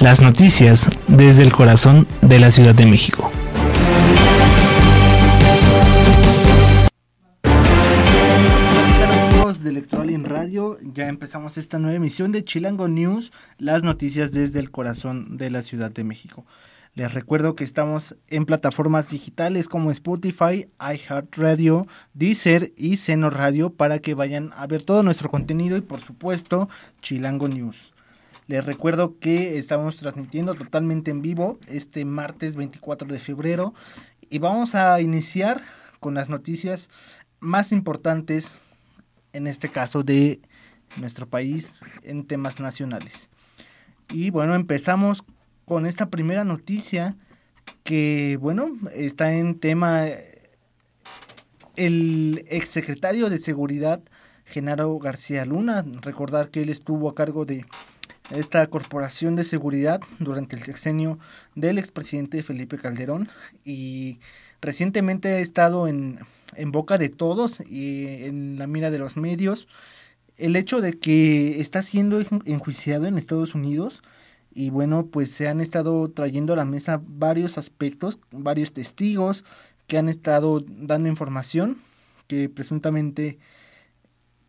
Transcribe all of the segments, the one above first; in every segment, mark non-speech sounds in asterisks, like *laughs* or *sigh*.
Las noticias desde el corazón de la Ciudad de México. de Electoral en Radio, ya empezamos esta nueva emisión de Chilango News, las noticias desde el corazón de la Ciudad de México. Les recuerdo que estamos en plataformas digitales como Spotify, iHeartRadio, Deezer y Seno Radio para que vayan a ver todo nuestro contenido y por supuesto Chilango News. Les recuerdo que estamos transmitiendo totalmente en vivo este martes 24 de febrero y vamos a iniciar con las noticias más importantes en este caso de nuestro país en temas nacionales. Y bueno, empezamos con esta primera noticia que, bueno, está en tema el exsecretario de Seguridad, Genaro García Luna. Recordar que él estuvo a cargo de esta corporación de seguridad durante el sexenio del expresidente Felipe Calderón y recientemente ha estado en, en boca de todos y en la mira de los medios. El hecho de que está siendo enjuiciado en Estados Unidos y bueno, pues se han estado trayendo a la mesa varios aspectos, varios testigos que han estado dando información que presuntamente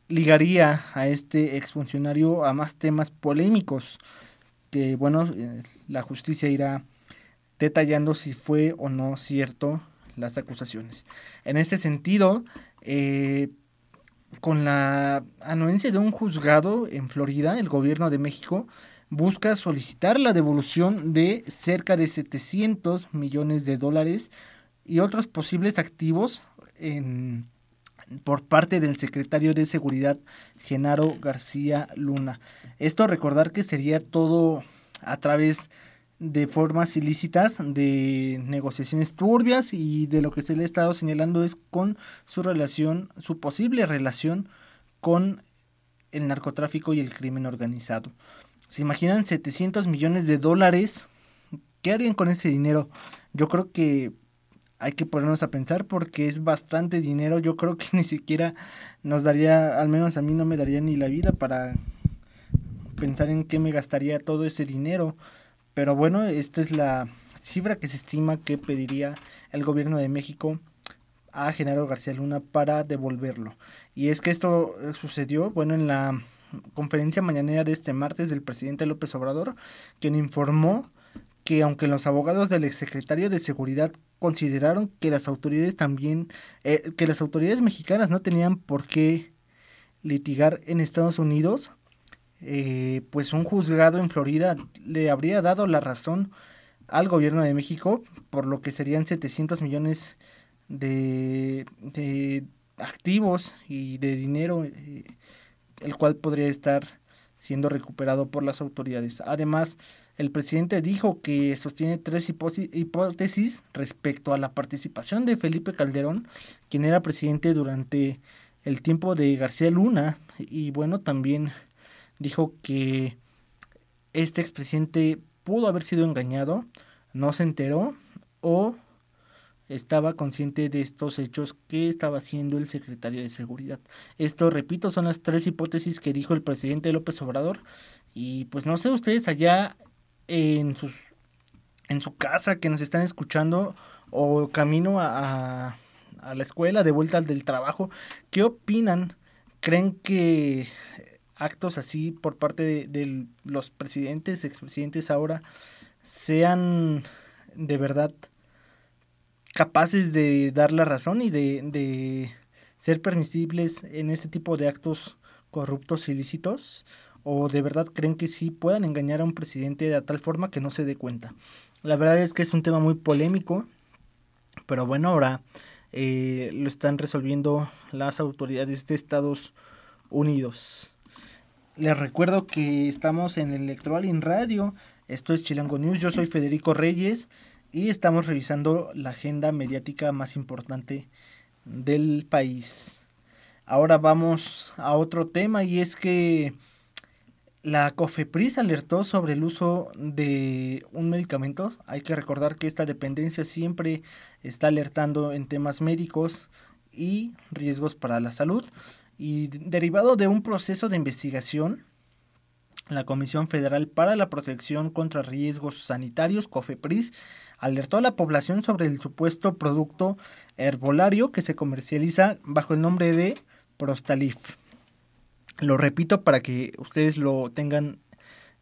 ligaría a este exfuncionario a más temas polémicos que bueno, eh, la justicia irá detallando si fue o no cierto las acusaciones. En este sentido, eh, con la anuencia de un juzgado en Florida, el gobierno de México busca solicitar la devolución de cerca de 700 millones de dólares y otros posibles activos en, por parte del secretario de Seguridad, Genaro García Luna. Esto recordar que sería todo a través de formas ilícitas, de negociaciones turbias y de lo que se le ha estado señalando es con su relación, su posible relación con el narcotráfico y el crimen organizado. ¿Se imaginan 700 millones de dólares? ¿Qué harían con ese dinero? Yo creo que hay que ponernos a pensar porque es bastante dinero. Yo creo que *laughs* ni siquiera nos daría, al menos a mí no me daría ni la vida para pensar en qué me gastaría todo ese dinero. Pero bueno, esta es la cifra que se estima que pediría el gobierno de México a Genaro García Luna para devolverlo. Y es que esto sucedió, bueno, en la conferencia mañanera de este martes del presidente López Obrador, quien informó que aunque los abogados del exsecretario de Seguridad consideraron que las autoridades también, eh, que las autoridades mexicanas no tenían por qué litigar en Estados Unidos, eh, pues un juzgado en Florida le habría dado la razón al gobierno de México, por lo que serían 700 millones de, de activos y de dinero eh, el cual podría estar siendo recuperado por las autoridades. Además, el presidente dijo que sostiene tres hipótesis respecto a la participación de Felipe Calderón, quien era presidente durante el tiempo de García Luna, y bueno, también dijo que este expresidente pudo haber sido engañado, no se enteró o estaba consciente de estos hechos que estaba haciendo el secretario de Seguridad. Esto, repito, son las tres hipótesis que dijo el presidente López Obrador. Y pues no sé, ustedes allá en sus en su casa que nos están escuchando o camino a, a la escuela, de vuelta al del trabajo, ¿qué opinan? ¿Creen que actos así por parte de, de los presidentes, expresidentes ahora, sean de verdad capaces de dar la razón y de, de ser permisibles en este tipo de actos corruptos ilícitos o de verdad creen que sí puedan engañar a un presidente de tal forma que no se dé cuenta. La verdad es que es un tema muy polémico, pero bueno, ahora eh, lo están resolviendo las autoridades de Estados Unidos. Les recuerdo que estamos en Electoral in Radio, esto es Chilango News, yo soy Federico Reyes y estamos revisando la agenda mediática más importante del país. Ahora vamos a otro tema y es que la COFEPRIS alertó sobre el uso de un medicamento. Hay que recordar que esta dependencia siempre está alertando en temas médicos y riesgos para la salud. Y derivado de un proceso de investigación, la Comisión Federal para la Protección contra Riesgos Sanitarios, COFEPRIS, alertó a la población sobre el supuesto producto herbolario que se comercializa bajo el nombre de Prostalif. Lo repito para que ustedes lo tengan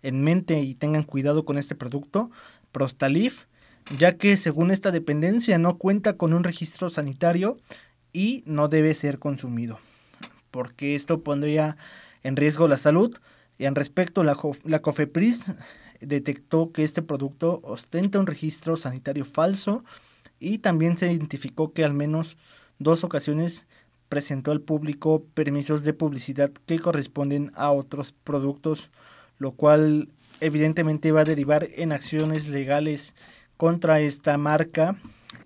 en mente y tengan cuidado con este producto, Prostalif, ya que según esta dependencia no cuenta con un registro sanitario y no debe ser consumido, porque esto pondría en riesgo la salud. Y en respecto, la, la COFEPRIS detectó que este producto ostenta un registro sanitario falso y también se identificó que al menos dos ocasiones presentó al público permisos de publicidad que corresponden a otros productos, lo cual evidentemente va a derivar en acciones legales contra esta marca.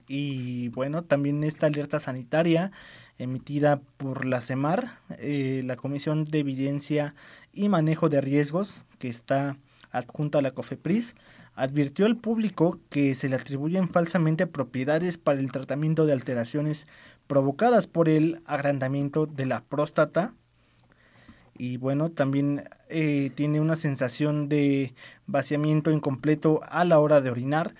Y bueno, también esta alerta sanitaria emitida por la CEMAR, eh, la Comisión de Evidencia y Manejo de Riesgos, que está adjunta a la COFEPRIS, advirtió al público que se le atribuyen falsamente propiedades para el tratamiento de alteraciones provocadas por el agrandamiento de la próstata. Y bueno, también eh, tiene una sensación de vaciamiento incompleto a la hora de orinar,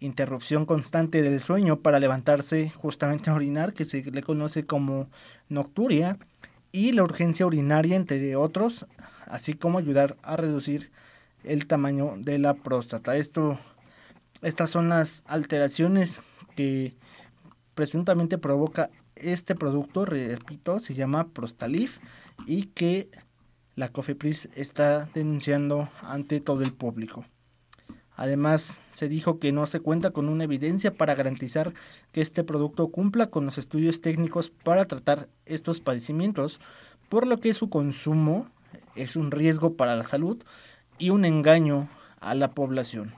interrupción constante del sueño para levantarse justamente a orinar, que se le conoce como nocturia, y la urgencia urinaria, entre otros, así como ayudar a reducir el tamaño de la próstata. Esto, estas son las alteraciones que presuntamente provoca este producto, repito, se llama Prostalif y que la COFEPRIS está denunciando ante todo el público. Además, se dijo que no se cuenta con una evidencia para garantizar que este producto cumpla con los estudios técnicos para tratar estos padecimientos, por lo que su consumo es un riesgo para la salud y un engaño a la población.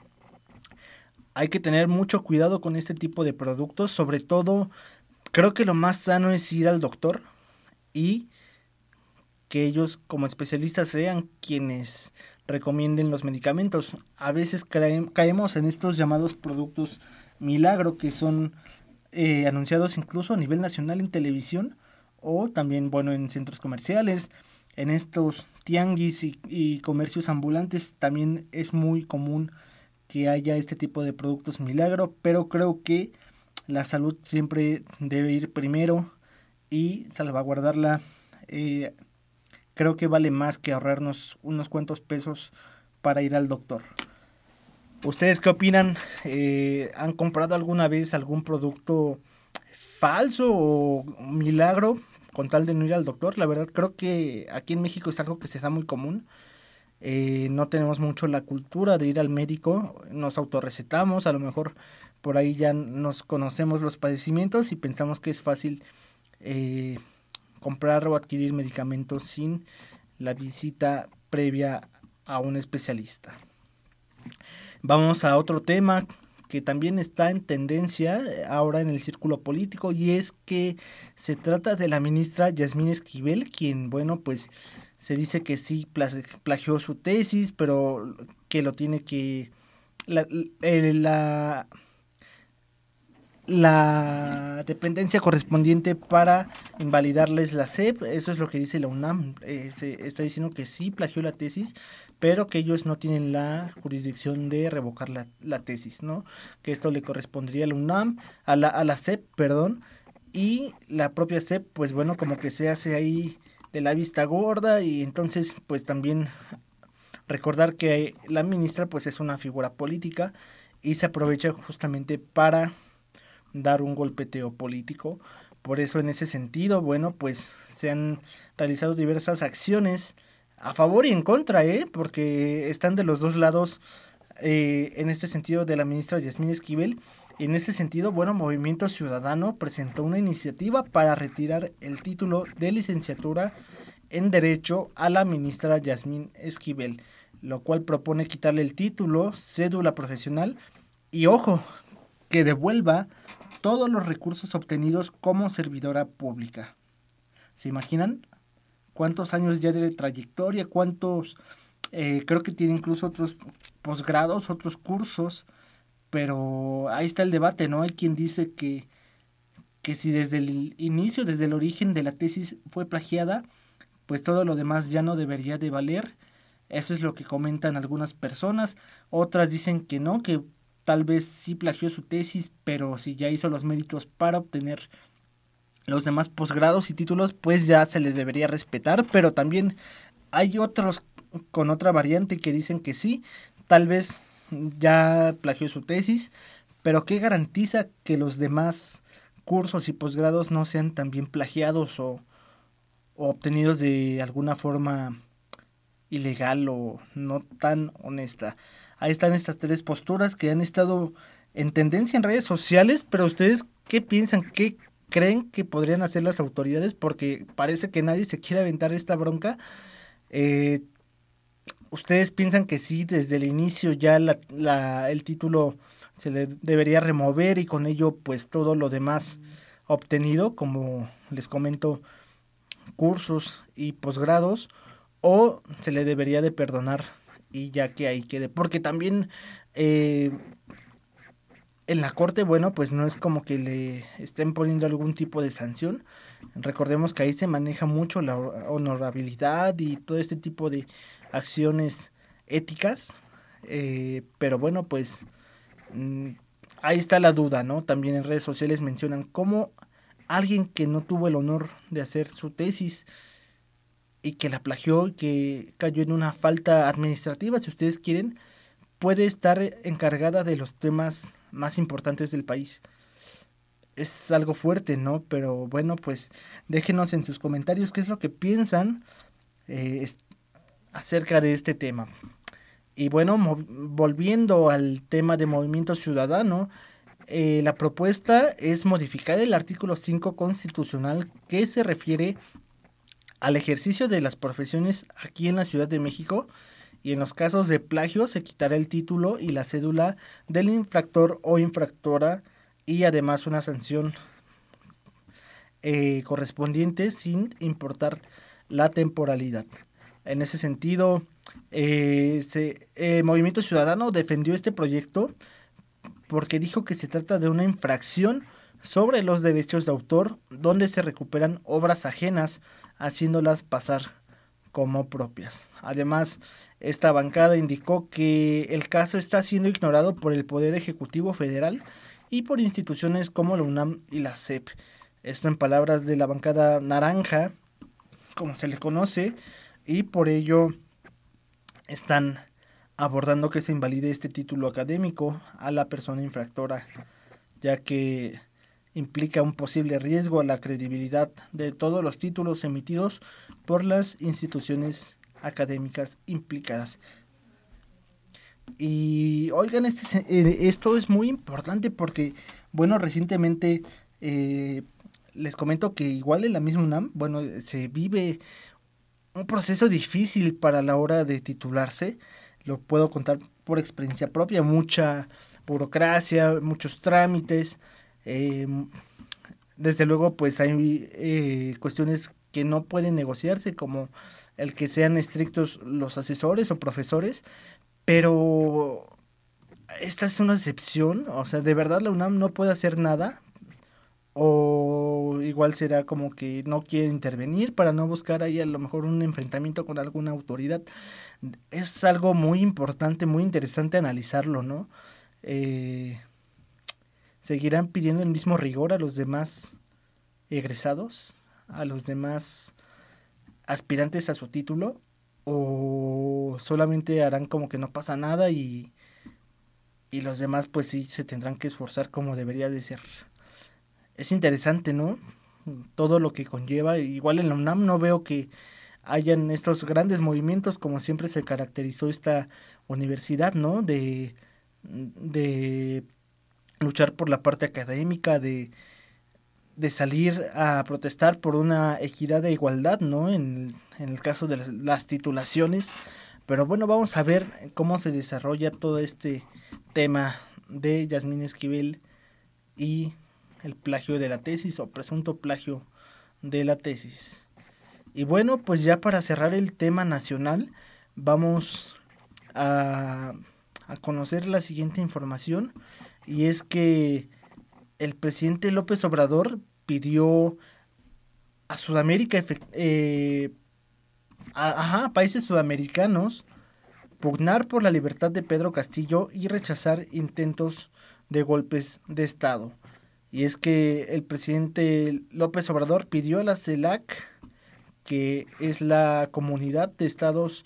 Hay que tener mucho cuidado con este tipo de productos, sobre todo creo que lo más sano es ir al doctor y que ellos como especialistas sean quienes recomienden los medicamentos. A veces caemos en estos llamados productos milagro que son eh, anunciados incluso a nivel nacional en televisión o también bueno en centros comerciales en estos tianguis y, comercios ambulantes también es muy común que haya este tipo de productos milagro, pero creo que la salud siempre debe ir primero y salvaguardarla. Eh, creo que vale más que ahorrarnos unos cuantos pesos para ir al doctor. ¿Ustedes qué opinan? Eh, ¿Han comprado alguna vez algún producto falso o milagro? con tal de no ir al doctor. La verdad creo que aquí en México es algo que se da muy común. Eh, no tenemos mucho la cultura de ir al médico, nos autorrecetamos, a lo mejor por ahí ya nos conocemos los padecimientos y pensamos que es fácil eh, comprar o adquirir medicamentos sin la visita previa a un especialista. Vamos a otro tema que también está en tendencia eh, ahora en el círculo político y es que se trata de la ministra Yasmín Esquivel, quien, bueno, pues se dice que sí plagió su tesis, pero que lo tiene que... la, la la dependencia correspondiente para invalidarles la SEP. Eso es lo que dice la UNAM. Eh, se está diciendo que sí plagió la tesis, pero que ellos no tienen la jurisdicción de revocar la, la tesis, ¿no? Que esto le correspondería a la UNAM, a la, a la SEP, perdón, y la propia SEP, pues bueno, como que se hace ahí de la vista gorda y entonces pues también recordar que la ministra pues es una figura política y se aprovecha justamente para dar un golpeteo político. Por eso en ese sentido, bueno, pues se han realizado diversas acciones a favor y en contra, ¿eh? porque están de los dos lados eh, en este sentido de la ministra Yasmín Esquivel. En este sentido, bueno, Movimiento Ciudadano presentó una iniciativa para retirar el título de licenciatura en Derecho a la ministra Yasmín Esquivel, lo cual propone quitarle el título, cédula profesional y, ojo, que devuelva todos los recursos obtenidos como servidora pública. ¿Se imaginan? ¿Cuántos años ya de trayectoria? ¿Cuántos? Eh, creo que tiene incluso otros posgrados, otros cursos, pero ahí está el debate, ¿no? Hay quien dice que, que si desde el inicio, desde el origen de la tesis fue plagiada, pues todo lo demás ya no debería de valer. Eso es lo que comentan algunas personas. Otras dicen que no, que tal vez sí plagió su tesis, pero si ya hizo los méritos para obtener los demás posgrados y títulos, pues ya se le debería respetar. Pero también hay otros con otra variante que dicen que sí, tal vez ya plagió su tesis, pero ¿qué garantiza que los demás cursos y posgrados no sean también plagiados o, obtenidos de alguna forma ilegal o no tan honesta? Ahí están estas tres posturas que han estado en tendencia en redes sociales, pero ustedes, ¿qué piensan? ¿Qué creen que podrían hacer las autoridades? Porque parece que nadie se quiere aventar esta bronca. Eh, ¿Ustedes piensan que sí, desde el inicio ya la, el título se le debería remover y con ello pues todo lo demás obtenido, como les comento, cursos y posgrados, o se le debería de perdonar y ya que ahí quede? Porque también eh, en la corte, bueno, pues no es como que le estén poniendo algún tipo de sanción. Recordemos que ahí se maneja mucho la honorabilidad y todo este tipo de acciones éticas, eh, pero bueno, pues mm, ahí está la duda, ¿no? También en redes sociales mencionan cómo alguien que no tuvo el honor de hacer su tesis y que la plagió y que cayó en una falta administrativa, si ustedes quieren, puede estar encargada de los temas más importantes del país. Es algo fuerte, ¿no? Pero bueno, pues déjenos en sus comentarios qué es lo que piensan. Eh, acerca de este tema. Y bueno, volviendo al tema de movimiento ciudadano, eh, la propuesta es modificar el artículo 5 constitucional que se refiere al ejercicio de las profesiones aquí en la Ciudad de México y en los casos de plagio se quitará el título y la cédula del infractor o infractora y además una sanción eh, correspondiente sin importar la temporalidad. En ese sentido, eh, se, Movimiento Ciudadano defendió este proyecto porque dijo que se trata de una infracción sobre los derechos de autor donde se recuperan obras ajenas haciéndolas pasar como propias. Además, esta bancada indicó que el caso está siendo ignorado por el Poder Ejecutivo Federal y por instituciones como la UNAM y la CEP. Esto en palabras de la bancada naranja, como se le conoce, y por ello están abordando que se invalide este título académico a la persona infractora, ya que implica un posible riesgo a la credibilidad de todos los títulos emitidos por las instituciones académicas implicadas. Y oigan, este, eh, esto es muy importante porque, bueno, recientemente eh, les comento que igual en la misma UNAM, bueno, se vive un proceso difícil para la hora de titularse. Lo puedo contar por experiencia propia, mucha burocracia, muchos trámites. Em, desde luego, pues hay eh, cuestiones que no pueden negociarse, como el que sean estrictos los asesores o profesores, pero esta es una excepción, o sea, de verdad la UNAM no puede hacer nada o igual será como que no quiere intervenir para no buscar ahí a lo mejor un enfrentamiento con alguna autoridad. Es algo muy importante, muy interesante analizarlo, ¿no? Eh, ¿Seguirán pidiendo el mismo rigor a los demás egresados, a los demás aspirantes a su título? ¿O solamente harán como que no pasa nada y, y los demás pues sí se tendrán que esforzar como debería de ser? Es interesante, ¿no? Todo lo que conlleva. Igual en la UNAM no veo que hayan estos grandes movimientos como siempre se caracterizó esta universidad, ¿no? De, de luchar por la parte académica, de, de salir a protestar por una equidad de igualdad, ¿no? En, en el caso de las, las, titulaciones. Pero bueno, vamos a ver cómo se desarrolla todo este tema de Yasmín Esquivel y el plagio de la tesis o presunto plagio de la tesis. Y bueno, pues ya para cerrar el tema nacional, vamos a, conocer la siguiente información y es que el presidente López Obrador pidió a Sudamérica, eh, a, países sudamericanos, pugnar por la libertad de Pedro Castillo y rechazar intentos de golpes de Estado. Y es que el presidente López Obrador pidió a la CELAC, que es la comunidad de estados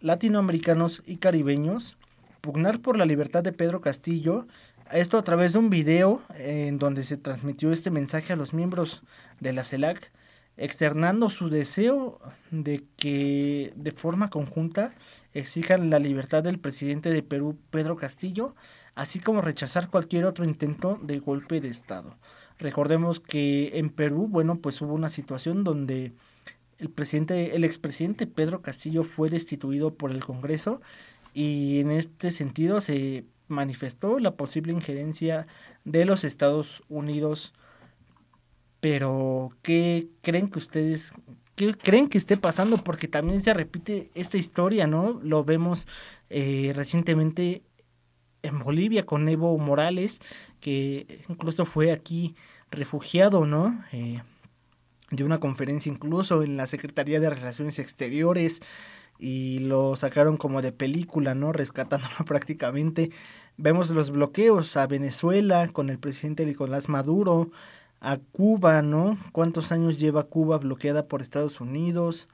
latinoamericanos y caribeños, pugnar por la libertad de Pedro Castillo, esto a través de un video en donde se transmitió este mensaje a los miembros de la CELAC, externando su deseo de que de forma conjunta exijan la libertad del presidente de Perú, Pedro Castillo, así como rechazar cualquier otro intento de golpe de Estado. Recordemos que en Perú, bueno, pues hubo una situación donde el presidente, el expresidente Pedro Castillo fue destituido por el Congreso y en este sentido se manifestó la posible injerencia de los Estados Unidos. Pero, ¿qué creen que ustedes, qué creen que esté pasando? Porque también se repite esta historia, ¿no? Lo vemos eh, recientemente en Bolivia con Evo Morales, que incluso fue aquí refugiado, ¿no? Eh, de una conferencia incluso en la Secretaría de Relaciones Exteriores y lo sacaron como de película, ¿no? Rescatándolo *laughs* prácticamente. Vemos los bloqueos a Venezuela con el presidente Nicolás Maduro, a Cuba, ¿no? ¿Cuántos años lleva Cuba bloqueada por Estados Unidos?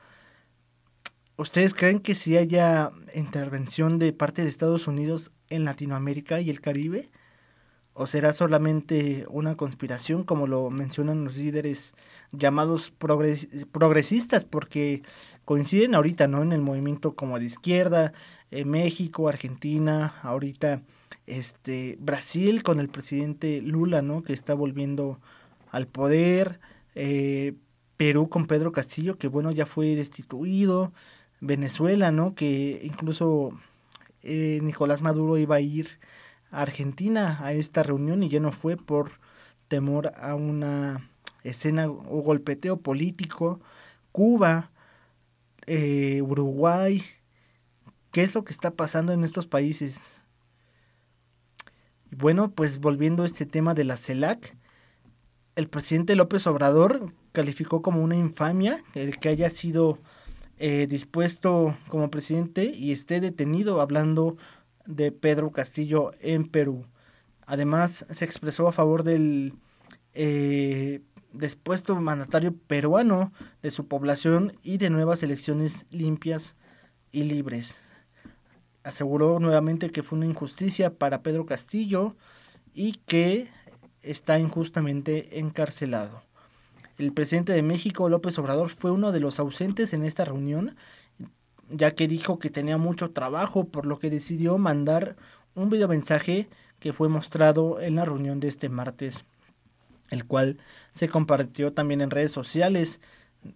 ¿Ustedes creen que si haya intervención de parte de Estados Unidos en Latinoamérica y el Caribe? ¿O será solamente una conspiración como lo mencionan los líderes llamados progresistas? Porque coinciden ahorita, ¿no? En el movimiento como de izquierda, eh, México, Argentina, ahorita este Brasil con el presidente Lula, ¿no? Que está volviendo al poder, eh, Perú con Pedro Castillo, que bueno, ya fue destituido, Venezuela, ¿no? Que incluso eh, Nicolás Maduro iba a ir Argentina a esta reunión y ya no fue por temor a una escena o golpeteo político. Cuba, eh, Uruguay, ¿qué es lo que está pasando en estos países? Bueno, pues volviendo a este tema de la CELAC, el presidente López Obrador calificó como una infamia el que haya sido eh, dispuesto como presidente y esté detenido hablando de Pedro Castillo en Perú. Además, se expresó a favor del eh, dispuesto mandatario peruano, de su población y de nuevas elecciones limpias y libres. Aseguró nuevamente que fue una injusticia para Pedro Castillo y que está injustamente encarcelado. El presidente de México, López Obrador, fue uno de los ausentes en esta reunión ya que dijo que tenía mucho trabajo, por lo que decidió mandar un video mensaje que fue mostrado en la reunión de este martes, el cual se compartió también en redes sociales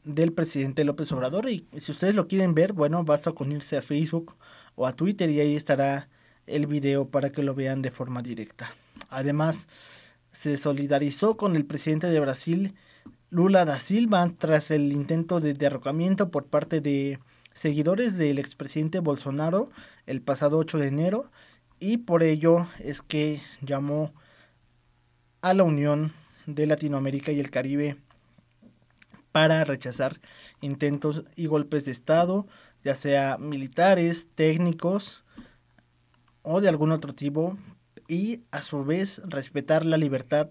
del presidente López Obrador y si ustedes lo quieren ver, bueno, basta con irse a Facebook o a Twitter y ahí estará el video para que lo vean de forma directa. Además, se solidarizó con el presidente de Brasil, Lula da Silva, tras el intento de derrocamiento por parte de seguidores del expresidente Bolsonaro el pasado 8 de enero y por ello es que llamó a la Unión de Latinoamérica y el Caribe para rechazar intentos y golpes de Estado, ya sea militares, técnicos o de algún otro tipo, y a su vez respetar la libertad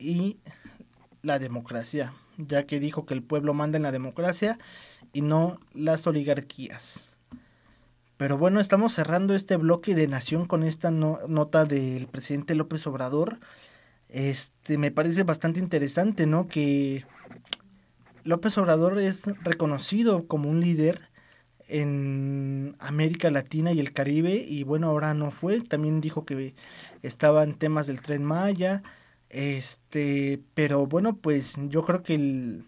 y la democracia, ya que dijo que el pueblo manda en la democracia y no las oligarquías. Pero bueno, estamos cerrando este bloque de Nación con esta nota del presidente López Obrador. Este me parece bastante interesante, ¿no? Que López Obrador es reconocido como un líder en América Latina y el Caribe y bueno, ahora no fue, también dijo que estaba en temas del Tren Maya, este, pero bueno, pues yo creo que el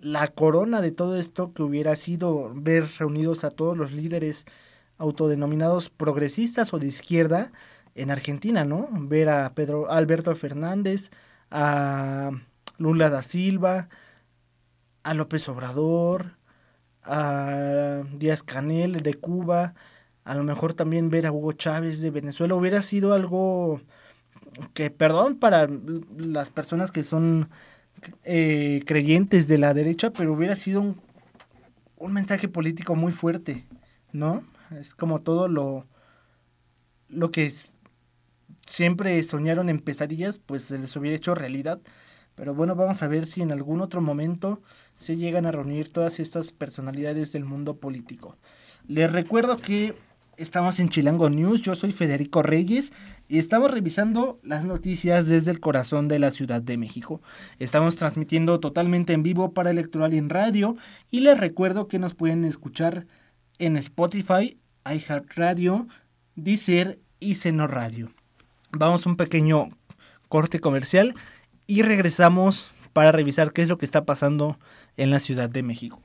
la corona de todo esto que hubiera sido ver reunidos a todos los líderes autodenominados progresistas o de izquierda en Argentina, ¿no? Ver a Pedro Alberto Fernández, a Lula da Silva, a López Obrador, a Díaz Canel de Cuba, a lo mejor también ver a Hugo Chávez de Venezuela hubiera sido algo que, perdón, para las personas que son eh, creyentes de la derecha, pero hubiera sido un, mensaje político muy fuerte, ¿no? Es como todo lo, lo que siempre soñaron en pesadillas, pues se les hubiera hecho realidad. Pero bueno, vamos a ver si en algún otro momento se llegan a reunir todas estas personalidades del mundo político. Les recuerdo que estamos en Chilango News, yo soy Federico Reyes y estamos revisando las noticias desde el corazón de la Ciudad de México. Estamos transmitiendo totalmente en vivo para Electoral en Radio y les recuerdo que nos pueden escuchar en Spotify, iHeartRadio, Deezer y Seno Radio. Vamos a un pequeño corte comercial y regresamos para revisar qué es lo que está pasando en la Ciudad de México.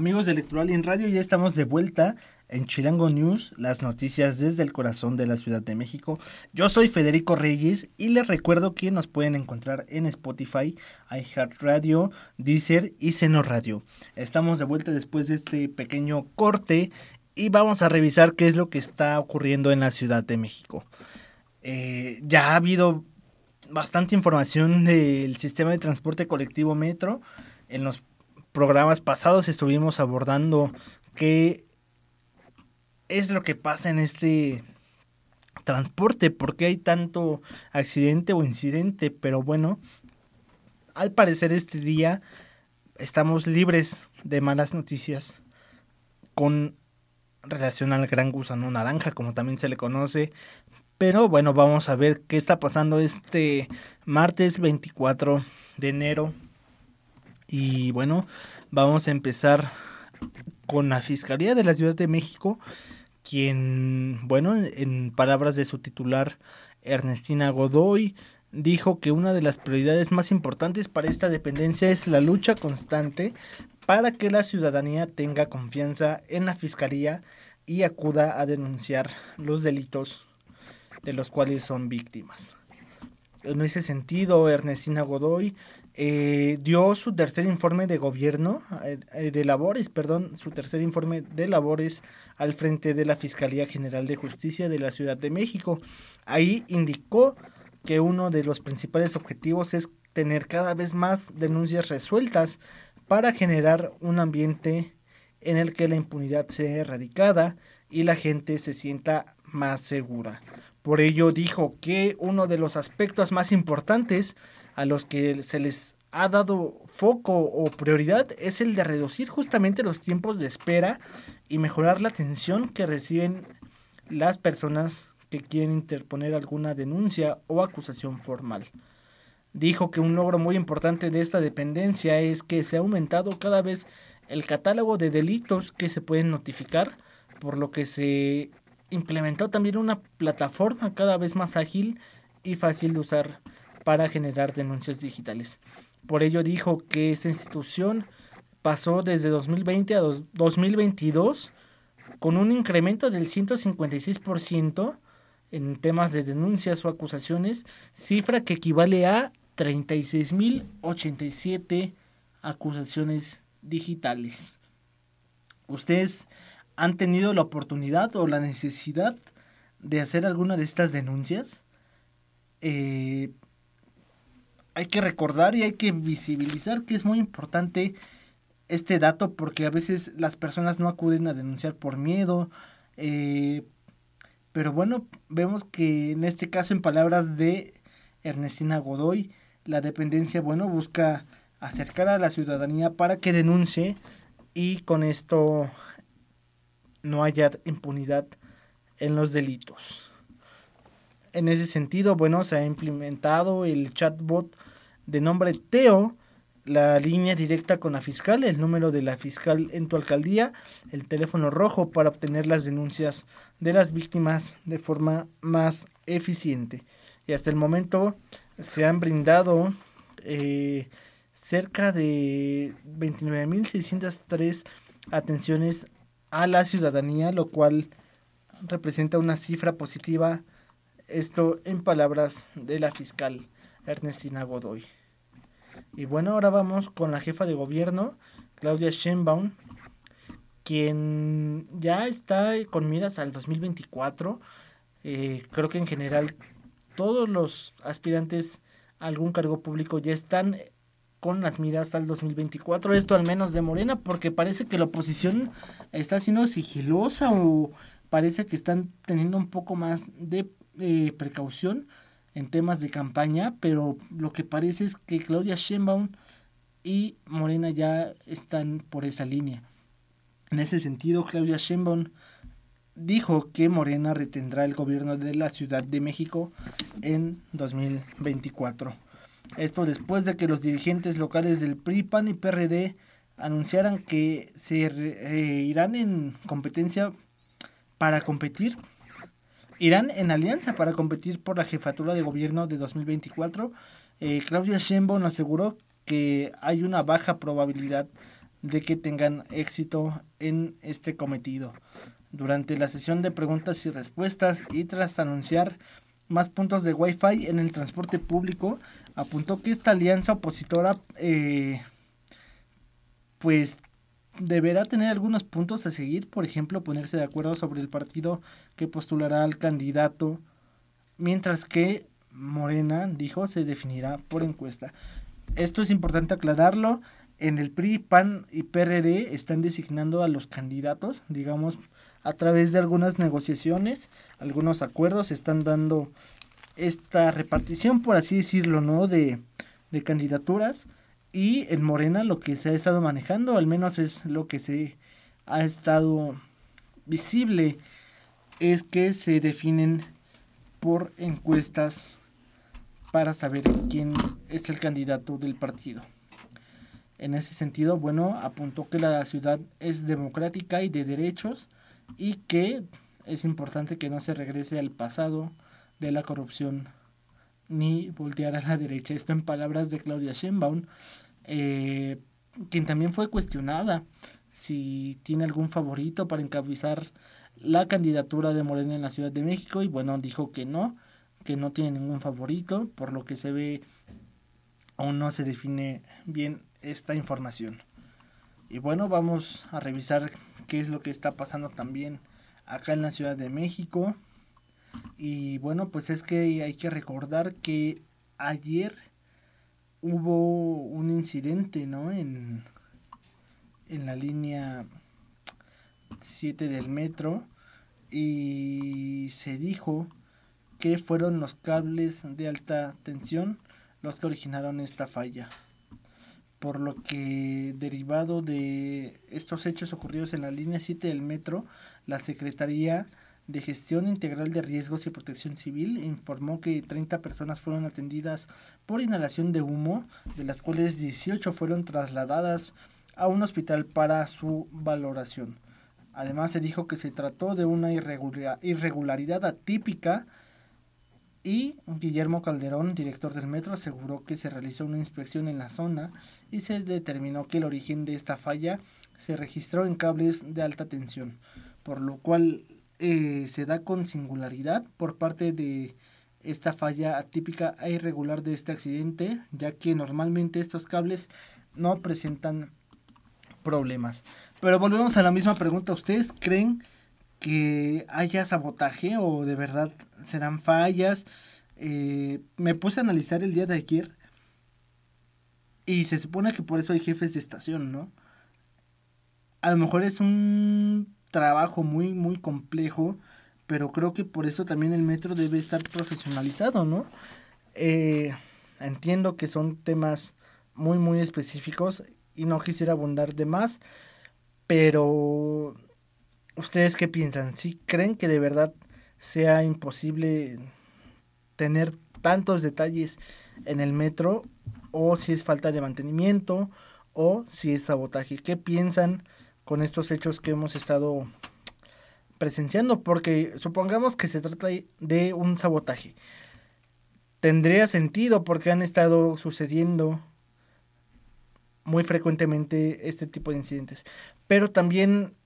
Amigos de Electoral y en Radio, ya estamos de vuelta en Chilango News, las noticias desde el corazón de la Ciudad de México. Yo soy Federico Reyes y les recuerdo que nos pueden encontrar en Spotify, iHeartRadio, Deezer y Seno Radio. Estamos de vuelta después de este pequeño corte y vamos a revisar qué es lo que está ocurriendo en la Ciudad de México. Eh, ya ha habido bastante información del sistema de transporte colectivo Metro en los programas pasados estuvimos abordando qué es lo que pasa en este transporte, por qué hay tanto accidente o incidente, pero bueno, al parecer este día estamos libres de malas noticias con relación al gran gusano naranja, como también se le conoce. Pero bueno, vamos a ver qué está pasando este martes 24 de enero y bueno, vamos a empezar con la Fiscalía de la Ciudad de México, quien, bueno, en palabras de su titular, Ernestina Godoy, dijo que una de las prioridades más importantes para esta dependencia es la lucha constante para que la ciudadanía tenga confianza en la Fiscalía y acuda a denunciar los delitos de los cuales son víctimas. En ese sentido, Ernestina Godoy eh, dio su tercer informe de gobierno, eh, eh, de labores, perdón, su tercer informe de labores al frente de la Fiscalía General de Justicia de la Ciudad de México. Ahí indicó que uno de los principales objetivos es tener cada vez más denuncias resueltas para generar un ambiente en el que la impunidad sea erradicada y la gente se sienta más segura. Por ello dijo que uno de los aspectos más importantes a los que se les ha dado foco o prioridad es el de reducir justamente los tiempos de espera y mejorar la atención que reciben las personas que quieren interponer alguna denuncia o acusación formal. Dijo que un logro muy importante de esta dependencia es que se ha aumentado cada vez el catálogo de delitos que se pueden notificar, por lo que se implementó también una plataforma cada vez más ágil y fácil de usar para generar denuncias digitales. Por ello dijo que esta institución pasó desde 2020 a 2022 con un incremento del 156% en temas de denuncias o acusaciones, cifra que equivale a 36.087 acusaciones digitales. ¿Ustedes han tenido la oportunidad o la necesidad de hacer alguna de estas denuncias? Eh, hay que recordar y hay que visibilizar que es muy importante este dato porque a veces las personas no acuden a denunciar por miedo. Eh, pero bueno, vemos que en este caso, en palabras de Ernestina Godoy, la dependencia, bueno, busca acercar a la ciudadanía para que denuncie y con esto no haya impunidad en los delitos. En ese sentido, bueno, se ha implementado el chatbot de nombre Teo, la línea directa con la fiscal, el número de la fiscal en tu alcaldía, el teléfono rojo para obtener las denuncias de las víctimas de forma más eficiente. Y hasta el momento se han brindado eh, cerca de 29.603 atenciones a la ciudadanía, lo cual representa una cifra positiva, esto en palabras de la fiscal Ernestina Godoy. Y bueno, ahora vamos con la jefa de gobierno, Claudia Sheinbaum, quien ya está con miras al 2024. Eh, creo que en general todos los aspirantes a algún cargo público ya están con las miras al 2024, esto al menos de Morena, porque parece que la oposición está siendo sigilosa o parece que están teniendo un poco más de precaución en temas de campaña, pero lo que parece es que Claudia Sheinbaum y Morena ya están por esa línea. En ese sentido, Claudia Sheinbaum dijo que Morena retendrá el gobierno de la Ciudad de México en 2024. Esto después de que los dirigentes locales del PRI, PAN y PRD anunciaran que se eh, irán en competencia para competir, irán en alianza para competir por la jefatura de gobierno de 2024. Eh, Claudia Sheinbaum aseguró que hay una baja probabilidad de que tengan éxito en este cometido. Durante la sesión de preguntas y respuestas y tras anunciar más puntos de Wi-Fi en el transporte público, apuntó que esta alianza opositora eh, pues deberá tener algunos puntos a seguir, por ejemplo, ponerse de acuerdo sobre el partido que postulará al candidato, mientras que Morena, dijo, se definirá por encuesta. Esto es importante aclararlo. En el PRI, PAN y PRD están designando a los candidatos, digamos, a través de algunas negociaciones, algunos acuerdos, están dando esta repartición, por así decirlo, ¿no? De, de candidaturas. Y en Morena lo que se ha estado manejando, al menos es lo que se ha estado visible, es que se definen por encuestas para saber quién es el candidato del partido. En ese sentido, bueno, apuntó que la ciudad es democrática y de derechos y que es importante que no se regrese al pasado de la corrupción ni voltear a la derecha. Esto en palabras de Claudia Sheinbaum, eh, quien también fue cuestionada si tiene algún favorito para encabezar la candidatura de Morena en la Ciudad de México y bueno, dijo que no, que no tiene ningún favorito, por lo que se ve aún no se define bien esta información. Y bueno, vamos a revisar qué es lo que está pasando también acá en la Ciudad de México. Y bueno, pues es que hay que recordar que ayer hubo un incidente, ¿no? En, en la línea 7 del metro y se dijo que fueron los cables de alta tensión los que originaron esta falla. Por lo que derivado de estos hechos ocurridos en la línea 7 del metro, la Secretaría de Gestión Integral de Riesgos y Protección Civil informó que 30 personas fueron atendidas por inhalación de humo, de las cuales 18 fueron trasladadas a un hospital para su valoración. Además se dijo que se trató de una irregularidad atípica y Guillermo Calderón, director del metro, aseguró que se realizó una inspección en la zona y se determinó que el origen de esta falla se registró en cables de alta tensión, por lo cual eh, se da con singularidad por parte de esta falla atípica e irregular de este accidente, ya que normalmente estos cables no presentan problemas. Pero volvemos a la misma pregunta, ¿ustedes creen que haya sabotaje o de verdad serán fallas? Eh, me puse a analizar el día de ayer y se supone que por eso hay jefes de estación, ¿no? A lo mejor es un trabajo muy, muy complejo, pero creo que por eso también el metro debe estar profesionalizado, ¿no? Eh, entiendo que son temas muy, muy específicos y no quisiera abundar de más, pero ¿ustedes qué piensan? ¿Sí creen que de verdad sea imposible tener tantos detalles en el metro o si es falta de mantenimiento o si es sabotaje? ¿Qué piensan? Con estos hechos que hemos estado presenciando, porque supongamos que se trata de un sabotaje. Tendría sentido porque han estado sucediendo muy frecuentemente este tipo de incidentes. Pero también,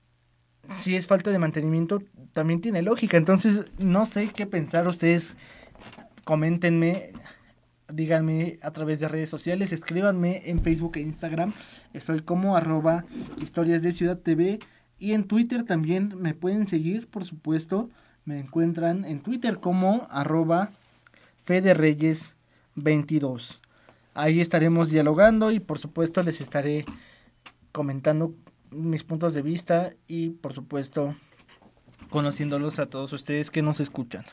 si es falta de mantenimiento, también tiene lógica. Entonces, no sé qué pensar ustedes. Coméntenme, díganme a través de redes sociales, escríbanme en Facebook e Instagram. Estoy como arroba historias de Ciudad TV. Y en Twitter también me pueden seguir, por supuesto. Me encuentran en Twitter como arroba Fede Reyes 22. Ahí estaremos dialogando y por supuesto les estaré comentando mis puntos de vista y por supuesto conociéndolos a todos ustedes que nos escuchan.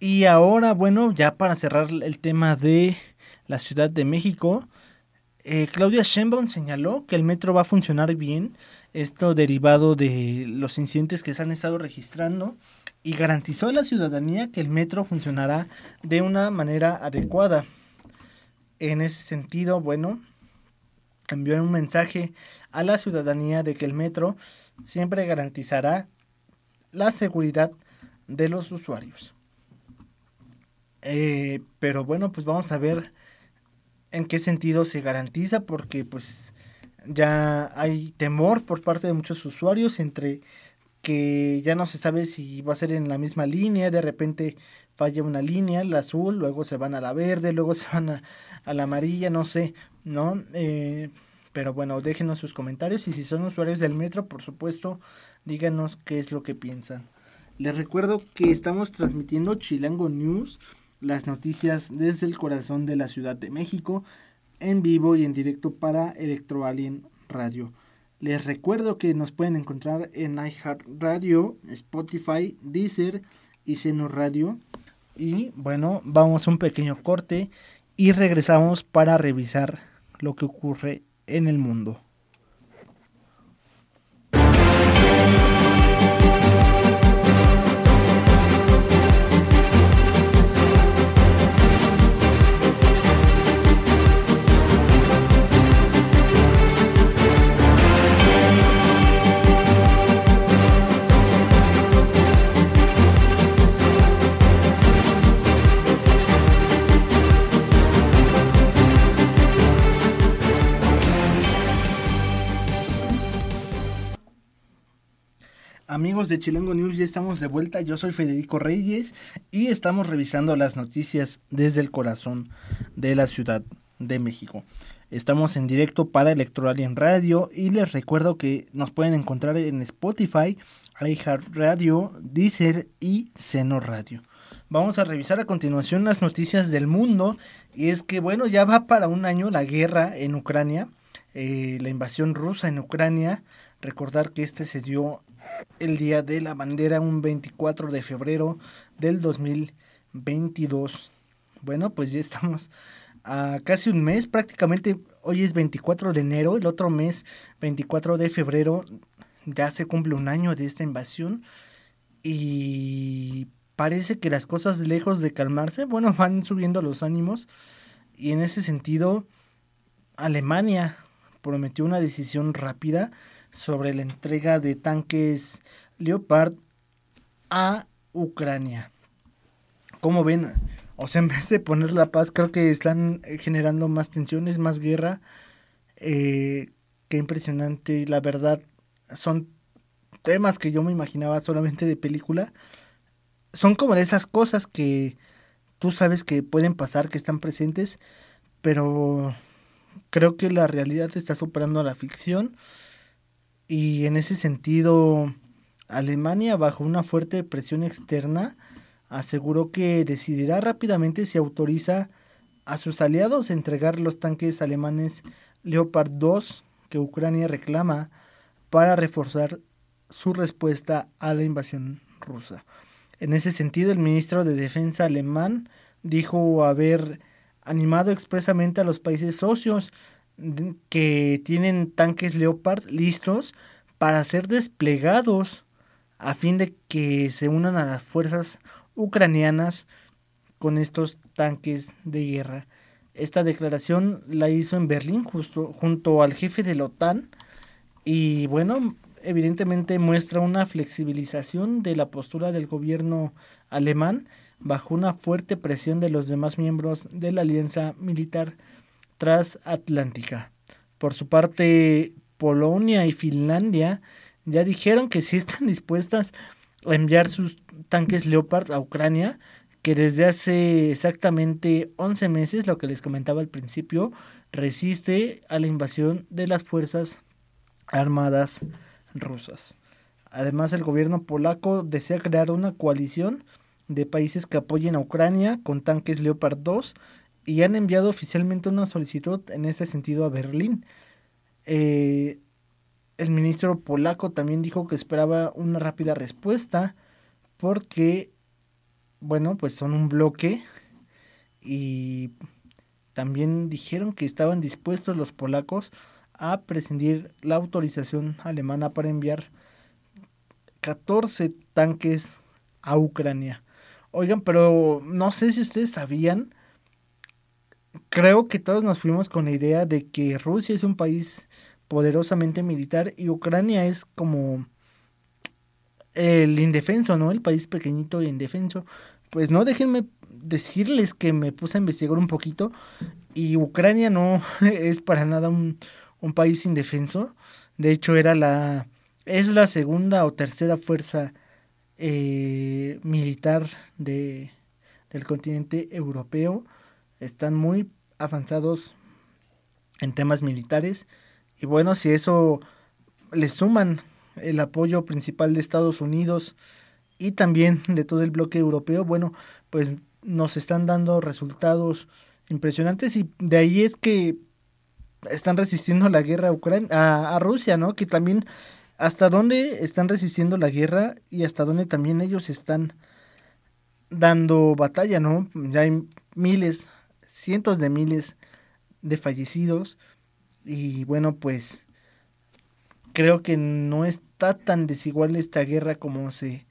Y ahora, bueno, ya para cerrar el tema de la Ciudad de México, eh, Claudia Sheinbaum señaló que el metro va a funcionar bien, esto derivado de los incidentes que se han estado registrando y garantizó a la ciudadanía que el metro funcionará de una manera adecuada. En ese sentido, bueno, envió un mensaje a la ciudadanía de que el metro siempre garantizará la seguridad de los usuarios. Eh, pero bueno, pues vamos a ver en qué sentido se garantiza, porque pues ya hay temor por parte de muchos usuarios entre que ya no se sabe si va a ser en la misma línea, de repente falla una línea, la azul, luego se van a la verde, luego *laughs* se van a, a la amarilla, no sé, ¿no? Eh, pero bueno, déjenos sus comentarios y si son usuarios del metro, por supuesto, díganos qué es lo que piensan. Les recuerdo que estamos transmitiendo Chilango News, las noticias desde el corazón de la Ciudad de México, en vivo y en directo para Electro Alien Radio. Les recuerdo que nos pueden encontrar en iHeartRadio, Spotify, Deezer y Seno Radio. Y bueno, vamos a un pequeño corte y regresamos para revisar lo que ocurre en el mundo. De Chilango News, ya estamos de vuelta. Yo soy Federico Reyes y estamos revisando las noticias desde el corazón de la Ciudad de México. Estamos en directo para Electoral en radio y les recuerdo que nos pueden encontrar en Spotify, Radio, Deezer y Seno Radio. Vamos a revisar a continuación las noticias del mundo y es que bueno, ya va para un año la guerra en Ucrania, eh, la invasión rusa en Ucrania. Recordar que este se dio el Día de la Bandera, un 24 de febrero del 2022. Bueno, pues ya estamos a casi un mes, prácticamente hoy es 24 de enero, el otro mes, 24 de febrero, ya se cumple un año de esta invasión y parece que las cosas lejos de calmarse, bueno, van subiendo los ánimos y en ese sentido Alemania prometió una decisión rápida sobre la entrega de tanques Leopard a Ucrania. Como ven, o sea, *laughs* en vez de poner la paz, creo que están generando más tensiones, más guerra. Eh, qué impresionante, la verdad, son temas que yo me imaginaba solamente de película. Son como de esas cosas que tú sabes que pueden pasar, que están presentes, pero creo que la realidad está superando a la ficción y en ese sentido Alemania bajo una fuerte presión externa aseguró que decidirá rápidamente si autoriza a sus aliados a entregar los tanques alemanes Leopard 2 que Ucrania reclama para reforzar su respuesta a la invasión rusa. En ese sentido, el ministro de Defensa alemán dijo haber animado expresamente a los países socios que tienen tanques Leopard listos para ser desplegados a fin de que se unan a las fuerzas ucranianas con estos tanques de guerra. Esta declaración la hizo en Berlín justo junto al jefe de la OTAN y bueno, evidentemente muestra una flexibilización de la postura del gobierno alemán bajo una fuerte presión de los demás miembros de la alianza militar transatlántica. Por su parte, Polonia y Finlandia ya dijeron que sí están *laughs* dispuestas a enviar sus tanques Leopard a Ucrania, que desde hace exactamente 11 meses, lo que les comentaba al principio, resiste a la invasión de las fuerzas armadas rusas. Además, el gobierno polaco desea crear una coalición de países que apoyen a Ucrania con tanques Leopard 2 y han enviado oficialmente una solicitud en ese sentido a Berlín. Eh, el ministro polaco también dijo que esperaba una rápida respuesta porque, bueno, pues son un bloque y también dijeron que estaban dispuestos los polacos a prescindir la autorización alemana para enviar 14 tanques a Ucrania. Oigan, pero no sé si ustedes sabían, creo que todos nos fuimos con la idea de que Rusia es un país poderosamente militar y Ucrania es como el indefenso, ¿no? El país pequeñito e indefenso. Pues no, déjenme decirles que me puse a investigar un poquito y Ucrania no *laughs* es para nada un, un país indefenso. De hecho, era la es la segunda o tercera fuerza eh, militar de, del continente europeo. Están muy avanzados en temas militares y bueno, si eso le suman el apoyo principal de Estados Unidos y también de todo el bloque europeo, bueno, pues nos están dando resultados impresionantes y de ahí es que están resistiendo la guerra a, Ucrania, a, Rusia, ¿no? Que también hasta dónde están resistiendo la guerra y hasta dónde también ellos están dando batalla, ¿no? Ya hay miles, cientos de miles de fallecidos y bueno, pues creo que no está tan desigual esta guerra como se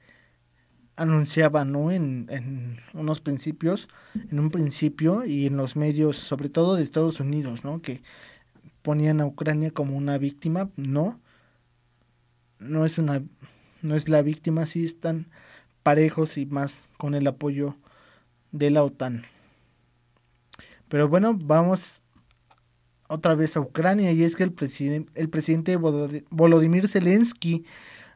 anunciaba, ¿no? En, en unos principios, en un principio y en los medios, sobre todo de Estados Unidos, ¿no? Que ponían a Ucrania como una víctima, no. No es una no es la víctima, sí están parejos y más con el apoyo de la OTAN. Pero bueno, vamos otra vez a Ucrania y es que el, presidente el presidente Volodymyr Zelensky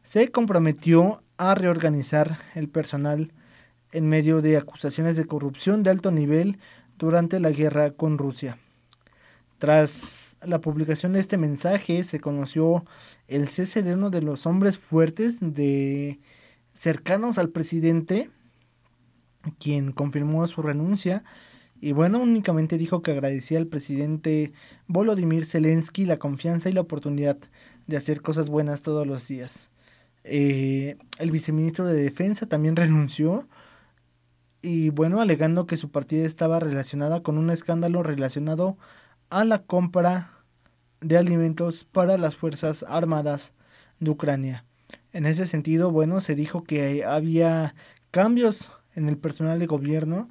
se comprometió a reorganizar el personal en medio de acusaciones de corrupción de alto nivel durante la guerra con Rusia. Tras la publicación de este mensaje se conoció el cese de uno de los hombres fuertes de cercanos al presidente, quien confirmó su renuncia y bueno, únicamente dijo que agradecía al presidente Volodymyr Zelensky la confianza y la oportunidad de hacer cosas buenas todos los días. Eh, el viceministro de Defensa también renunció y bueno, alegando que su partida estaba relacionada con un escándalo relacionado a la compra de alimentos para las Fuerzas Armadas de Ucrania. En ese sentido, bueno, se dijo que había cambios en el personal de gobierno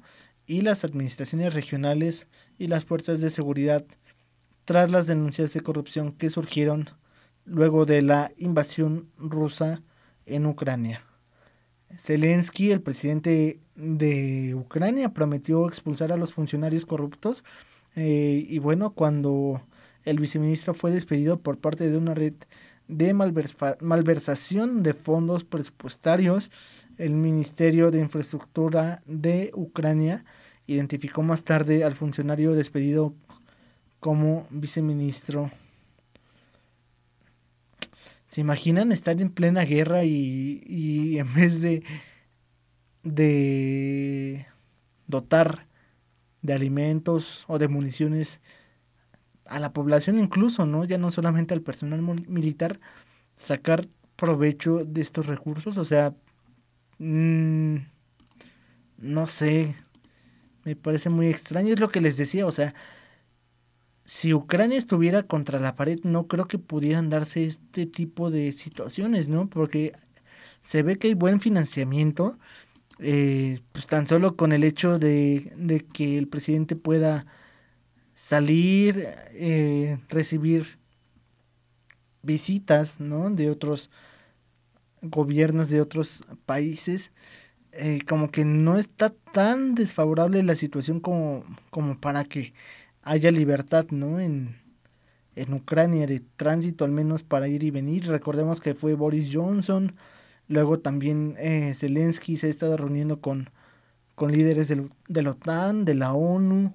y las administraciones regionales y las fuerzas de seguridad tras las denuncias de corrupción que surgieron luego de la invasión rusa en Ucrania. Zelensky, el presidente de Ucrania, prometió expulsar a los funcionarios corruptos eh, y bueno, cuando el viceministro fue despedido por parte de una red de malversación de fondos presupuestarios, el Ministerio de Infraestructura de Ucrania identificó más tarde al funcionario despedido como viceministro. ¿Se imaginan estar en plena guerra y, y en vez de, de dotar de alimentos o de municiones a la población incluso, ¿no? Ya no solamente al personal militar, sacar provecho de estos recursos, o sea, mmm, no sé, me parece muy extraño, es lo que les decía, o sea, si Ucrania estuviera contra la pared, no creo que pudieran darse este tipo de situaciones, ¿no? Porque se ve que hay buen financiamiento, eh, pues tan solo con el hecho de, de que el presidente pueda salir, eh, recibir visitas, ¿no? De otros gobiernos de otros países, eh, como que no está tan desfavorable la situación como, como para que haya libertad, ¿no? En, en Ucrania de tránsito al menos para ir y venir. Recordemos que fue Boris Johnson, luego también eh, Zelensky se ha estado reuniendo con, con líderes de la OTAN, de la ONU.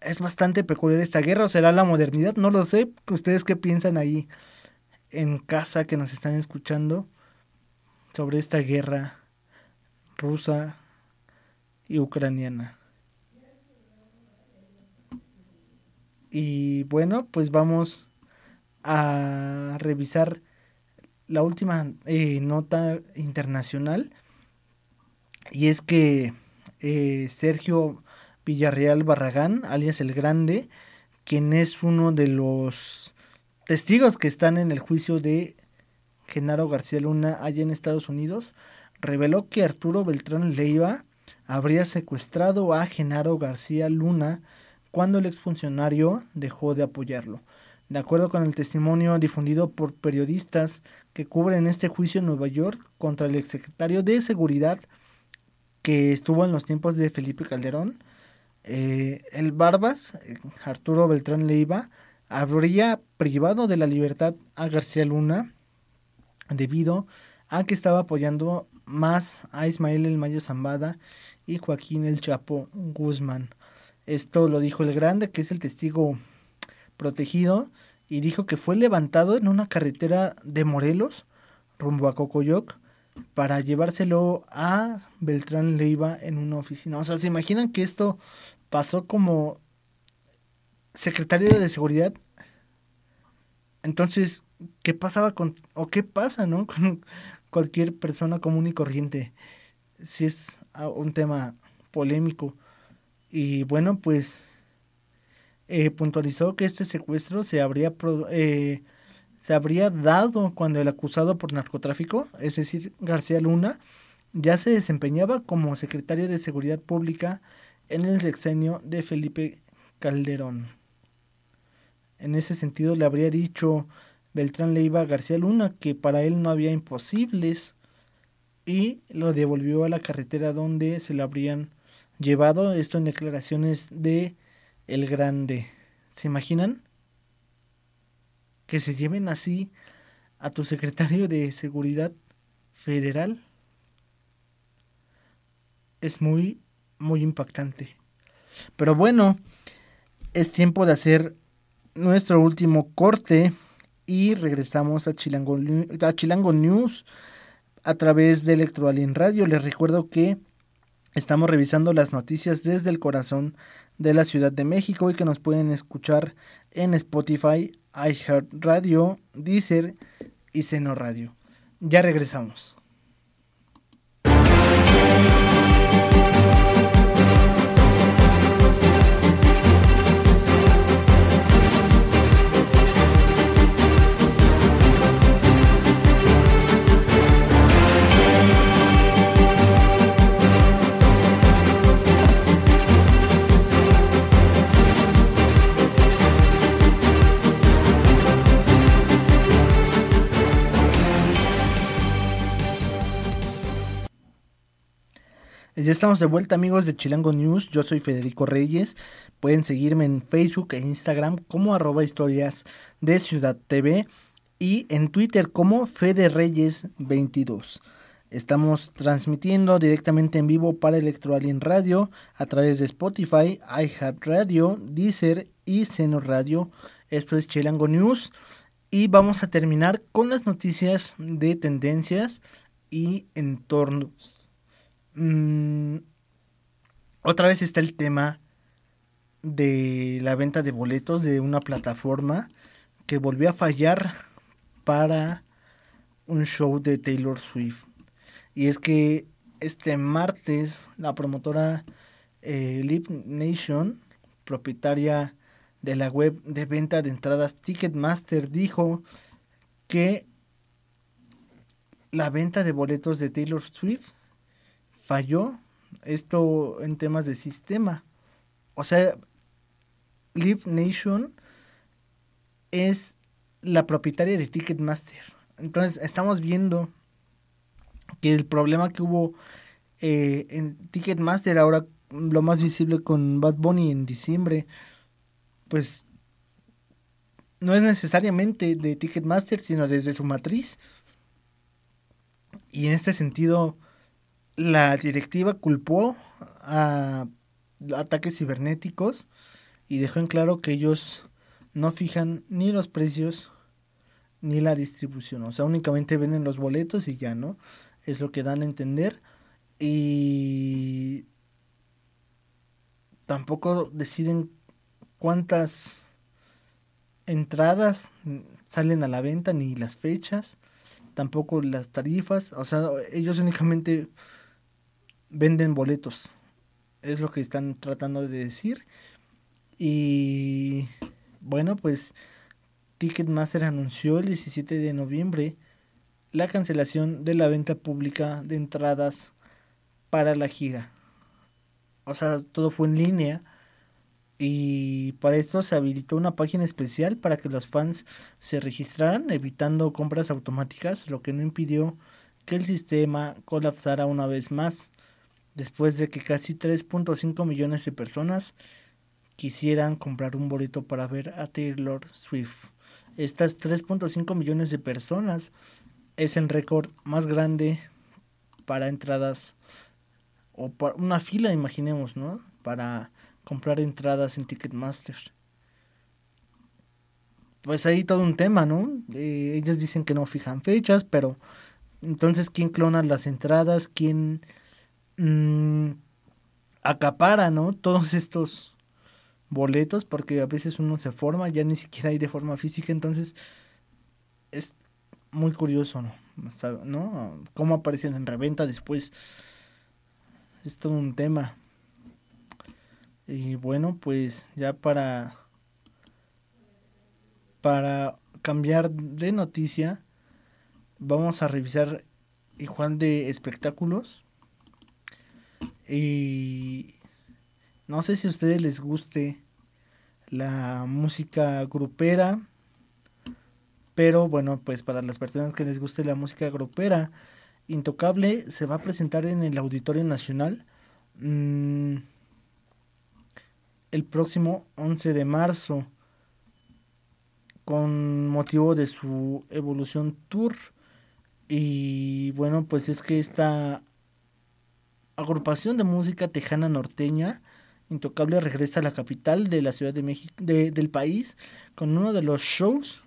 Es bastante peculiar esta guerra, o será la modernidad, no lo sé. ¿Ustedes qué piensan ahí en casa que nos están escuchando sobre esta guerra rusa y ucraniana? Y bueno, pues vamos a revisar la última eh, nota internacional. Y es que eh, Sergio Villarreal Barragán, alias el Grande, quien es uno de los testigos que están en el juicio de Genaro García Luna allá en Estados Unidos, reveló que Arturo Beltrán Leiva habría secuestrado a Genaro García Luna cuando el exfuncionario dejó de apoyarlo. De acuerdo con el testimonio difundido por periodistas que cubren este juicio en Nueva York contra el exsecretario de Seguridad que estuvo en los tiempos de Felipe Calderón, eh, el Barbas, Arturo Beltrán Leiva, habría privado de la libertad a García Luna debido a que estaba apoyando más a Ismael El Mayo Zambada y Joaquín El Chapo Guzmán. Esto lo dijo el Grande, que es el testigo protegido, y dijo que fue levantado en una carretera de Morelos, rumbo a Cocoyoc, para llevárselo a Beltrán Leiva en una oficina. O sea, ¿se imaginan que esto pasó como secretario de seguridad? Entonces, ¿qué pasaba con, o qué pasa, no? *laughs* cualquier persona común y corriente. Si es un tema polémico. Y bueno, pues eh, puntualizó que este secuestro se habría, eh, se habría dado cuando el acusado por narcotráfico, es decir, García Luna, ya se desempeñaba como secretario de Seguridad Pública en el sexenio de Felipe Calderón. En ese sentido le habría dicho Beltrán Leiva a García Luna que para él no había imposibles y lo devolvió a la carretera donde se le habrían llevado esto en declaraciones de El Grande. ¿Se imaginan? Que se lleven así a tu secretario de Seguridad Federal. Es muy, muy impactante. Pero bueno, es tiempo de hacer nuestro último corte y regresamos a Chilango, a Chilango News a través de Electroalien Radio. Les recuerdo que Estamos revisando las noticias desde el corazón de la Ciudad de México y que nos pueden escuchar en Spotify, iHeartRadio, Deezer y Seno Radio. Ya regresamos. Ya estamos de vuelta amigos de Chilango News, yo soy Federico Reyes, pueden seguirme en Facebook e Instagram como arroba historias de Ciudad TV y en Twitter como Fede Reyes 22. Estamos transmitiendo directamente en vivo para Electroalien Radio a través de Spotify, iHeartRadio, Deezer y Seno Radio. Esto es Chilango News y vamos a terminar con las noticias de tendencias y entornos Mm, otra vez está el tema de la venta de boletos de una plataforma que volvió a fallar para un show de Taylor Swift. Y es que este martes la promotora eh, Lip Nation, propietaria de la web de venta de entradas Ticketmaster, dijo que la venta de boletos de Taylor Swift falló esto en temas de sistema. O sea, Live Nation es la propietaria de Ticketmaster. Entonces estamos viendo que el problema que hubo eh, en Ticketmaster ahora lo más visible con Bad Bunny en diciembre, pues no es necesariamente de Ticketmaster, sino desde su matriz. Y en este sentido, la directiva culpó a ataques cibernéticos y dejó en claro que ellos no fijan ni los precios ni la distribución. O sea, únicamente venden los boletos y ya, ¿no? Es lo que dan a entender. Y tampoco deciden cuántas entradas salen a la venta ni las fechas, tampoco las tarifas, o sea, ellos únicamente venden boletos. Es lo que están tratando de decir. Y bueno, pues Ticketmaster anunció el 17 de noviembre la cancelación de la venta pública de entradas para la gira. O sea, todo fue en línea y para esto se habilitó una página especial para que los fans se registraran evitando compras automáticas, lo que no impidió que el sistema colapsara una vez más después de que casi 3.5 millones de personas quisieran comprar un boleto para ver a Taylor Swift. Estas 3.5 millones de personas es el récord más grande para entradas o para una fila, imaginemos, ¿no? Para comprar entradas en Ticketmaster. Pues ahí todo un tema, ¿no? Eh, ellos dicen que no fijan fechas, pero entonces quién clona las entradas, quién mmm, acapara, ¿no? *laughs* Todos estos boletos, porque a veces uno se forma, ya ni siquiera hay de forma física, entonces es muy curioso, ¿no? ¿no? Cómo aparecen en reventa después. Es todo un tema. Y bueno, pues ya para para cambiar de noticia, vamos a revisar igual de espectáculos. Y no sé si a ustedes les guste la música grupera, pero bueno, pues para las personas que les guste la música grupera, Intocable se va a presentar en el Auditorio Nacional. Mm, el próximo 11 de marzo con motivo de su evolución tour y bueno pues es que esta agrupación de música tejana norteña intocable regresa a la capital de la ciudad de México del país con uno de los shows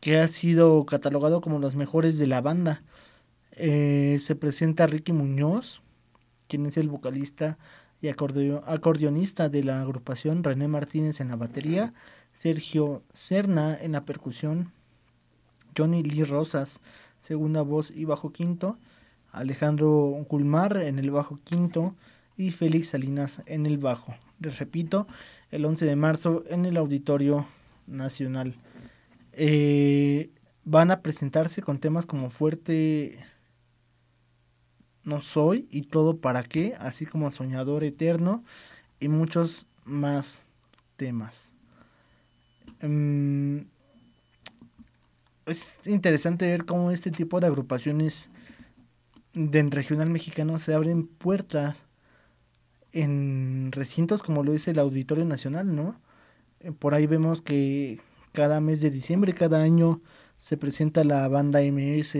que ha sido catalogado como los mejores de la banda. Eh, se presenta Ricky Muñoz quien es el vocalista y acordeonista de la agrupación, René Martínez en la batería, Sergio Cerna en la percusión, Johnny Lee Rosas, segunda voz y bajo quinto, Alejandro Culmar en el bajo quinto y Félix Salinas en el bajo. Les repito, el 11 de marzo en el Auditorio Nacional. Eh, van a presentarse con temas como Fuerte no soy y todo para qué, así como Soñador Eterno y muchos más temas. Mm, es interesante ver cómo este tipo de agrupaciones del regional mexicano se abren puertas en recintos como lo es el Auditorio Nacional, ¿no? Eh, por ahí vemos que cada mes de diciembre, cada año se presenta la banda MS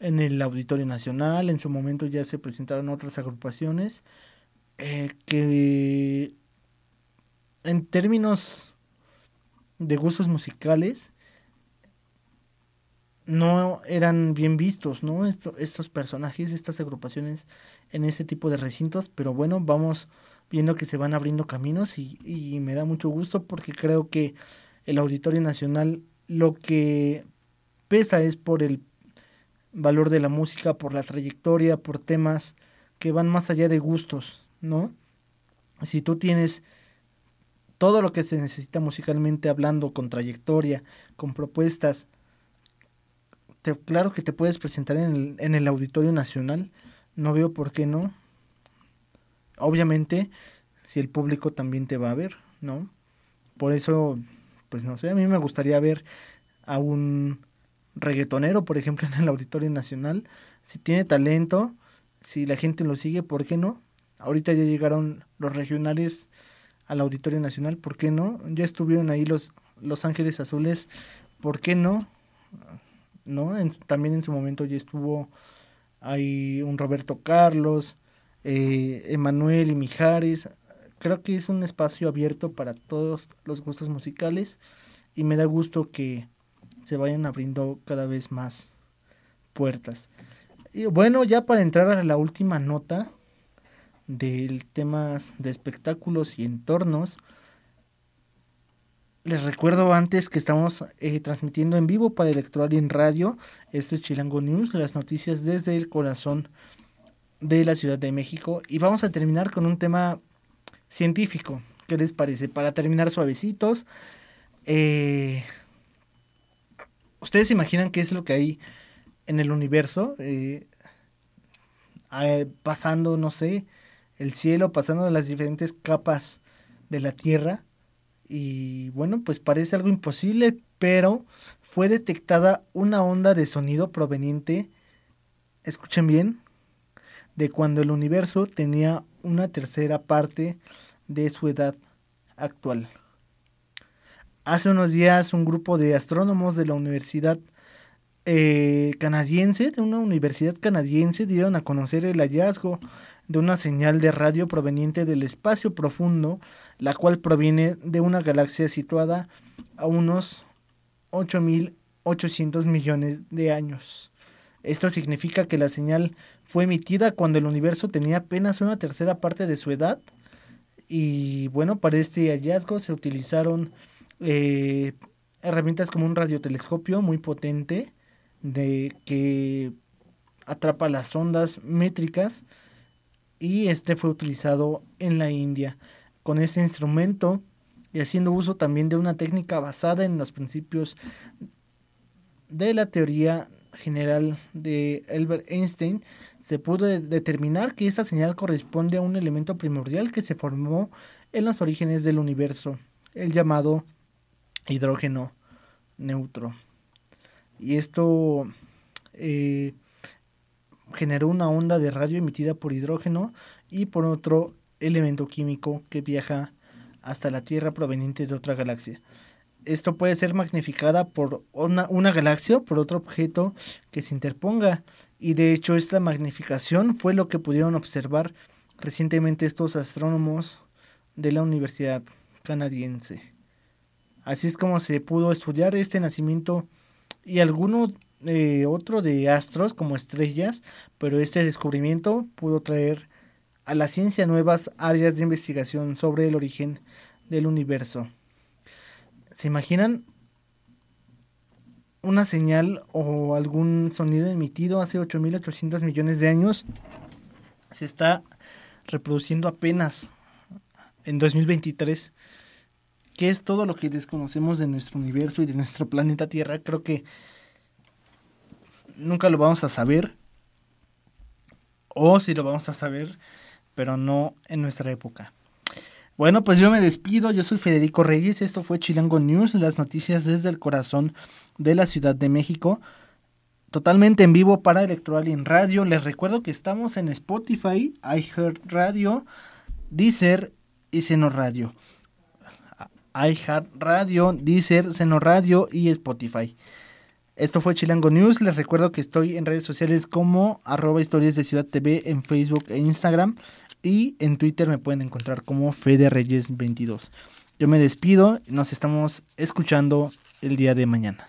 en el Auditorio Nacional, en su momento ya se presentaron otras agrupaciones eh, que en términos de gustos musicales no eran bien vistos, ¿no? estos personajes, estas agrupaciones en este tipo de recintos, pero bueno, vamos viendo que se van abriendo caminos y, y me da mucho gusto porque creo que el Auditorio Nacional lo que pesa es por el valor de la música, por la trayectoria, por temas que van más allá de gustos, ¿no? Si tú tienes todo lo que se necesita musicalmente hablando, con trayectoria, con propuestas, claro que te puedes presentar en el, en el Auditorio Nacional, no veo por qué no. Obviamente, si el público también te va a ver, ¿no? Por eso, pues no sé, a mí me gustaría ver a un reggaetonero, por ejemplo, *laughs* en el Auditorio Nacional, si tiene talento, si la gente lo sigue, ¿por qué no? Ahorita ya llegaron los regionales al Auditorio Nacional, ¿por qué no? Ya estuvieron ahí los, los Ángeles Azules, ¿por qué no? ¿No? también en su momento ya estuvo ahí un Roberto Carlos, eh, Emanuel y Mijares. Creo que es un espacio abierto para todos los gustos musicales y me da gusto que se vayan abriendo cada vez más puertas. Y bueno, ya para entrar a la última nota del temas de espectáculos y entornos, les recuerdo antes que estamos eh, transmitiendo en vivo para Electoral en Radio. Esto es Chilango News, las noticias desde el corazón de la Ciudad de México. Y vamos a terminar con un tema científico. ¿Qué les parece? Para terminar suavecitos. Eh, ¿Ustedes se imaginan qué es lo que hay en el universo? Eh, pasando, no sé, el cielo, pasando las diferentes capas de la Tierra y bueno, pues parece algo imposible, pero fue detectada una onda de sonido proveniente, escuchen bien, de cuando el universo tenía una tercera parte de su edad actual. Hace unos días un grupo de astrónomos de la Universidad eh, canadiense, de una universidad canadiense, dieron a conocer el hallazgo de una señal de radio proveniente del espacio profundo, la cual proviene de una galaxia situada a unos 8.800 millones de años. Esto significa que la señal fue emitida cuando el universo tenía apenas una tercera parte de su edad. Y bueno, para este hallazgo se utilizaron eh, herramientas como un radiotelescopio muy potente de que atrapa las ondas métricas y este fue utilizado en la India. Con este instrumento y haciendo uso también de una técnica basada en los principios de la teoría general de Albert Einstein, se pudo determinar que esta señal corresponde a un elemento primordial que se formó en los orígenes del universo, el llamado hidrógeno neutro. Y esto eh, generó una onda de radio emitida por hidrógeno y por otro elemento químico que viaja hasta la Tierra proveniente de otra galaxia. Esto puede ser magnificada por una, galaxia o por otro objeto que se interponga. Y de hecho esta magnificación fue lo que pudieron observar recientemente estos astrónomos de la Universidad canadiense. Así es como se pudo estudiar este nacimiento y alguno eh, otro de astros como estrellas, pero este descubrimiento pudo traer a la ciencia nuevas áreas de investigación sobre el origen del universo. ¿Se imaginan una señal o algún sonido emitido hace 8.800 millones de años? Se está reproduciendo apenas en 2023. ¿Qué es todo lo que desconocemos de nuestro universo y de nuestro planeta Tierra? Creo que nunca lo vamos a saber. O si lo vamos a saber, pero no en nuestra época. Bueno, pues yo me despido. Yo soy Federico Reyes. Esto fue Chilango News, las noticias desde el corazón de la Ciudad de México. Totalmente en vivo para Electoral y en Radio. Les recuerdo que estamos en Spotify, iHeart Radio, Deezer y Seno Radio. iHeart Radio, Deezer, Seno Radio y Spotify. Esto fue Chilango News. Les recuerdo que estoy en redes sociales como arroba historias de Ciudad TV en Facebook e Instagram. Y en Twitter me pueden encontrar como Fede Reyes 22. Yo me despido. Nos estamos escuchando el día de mañana.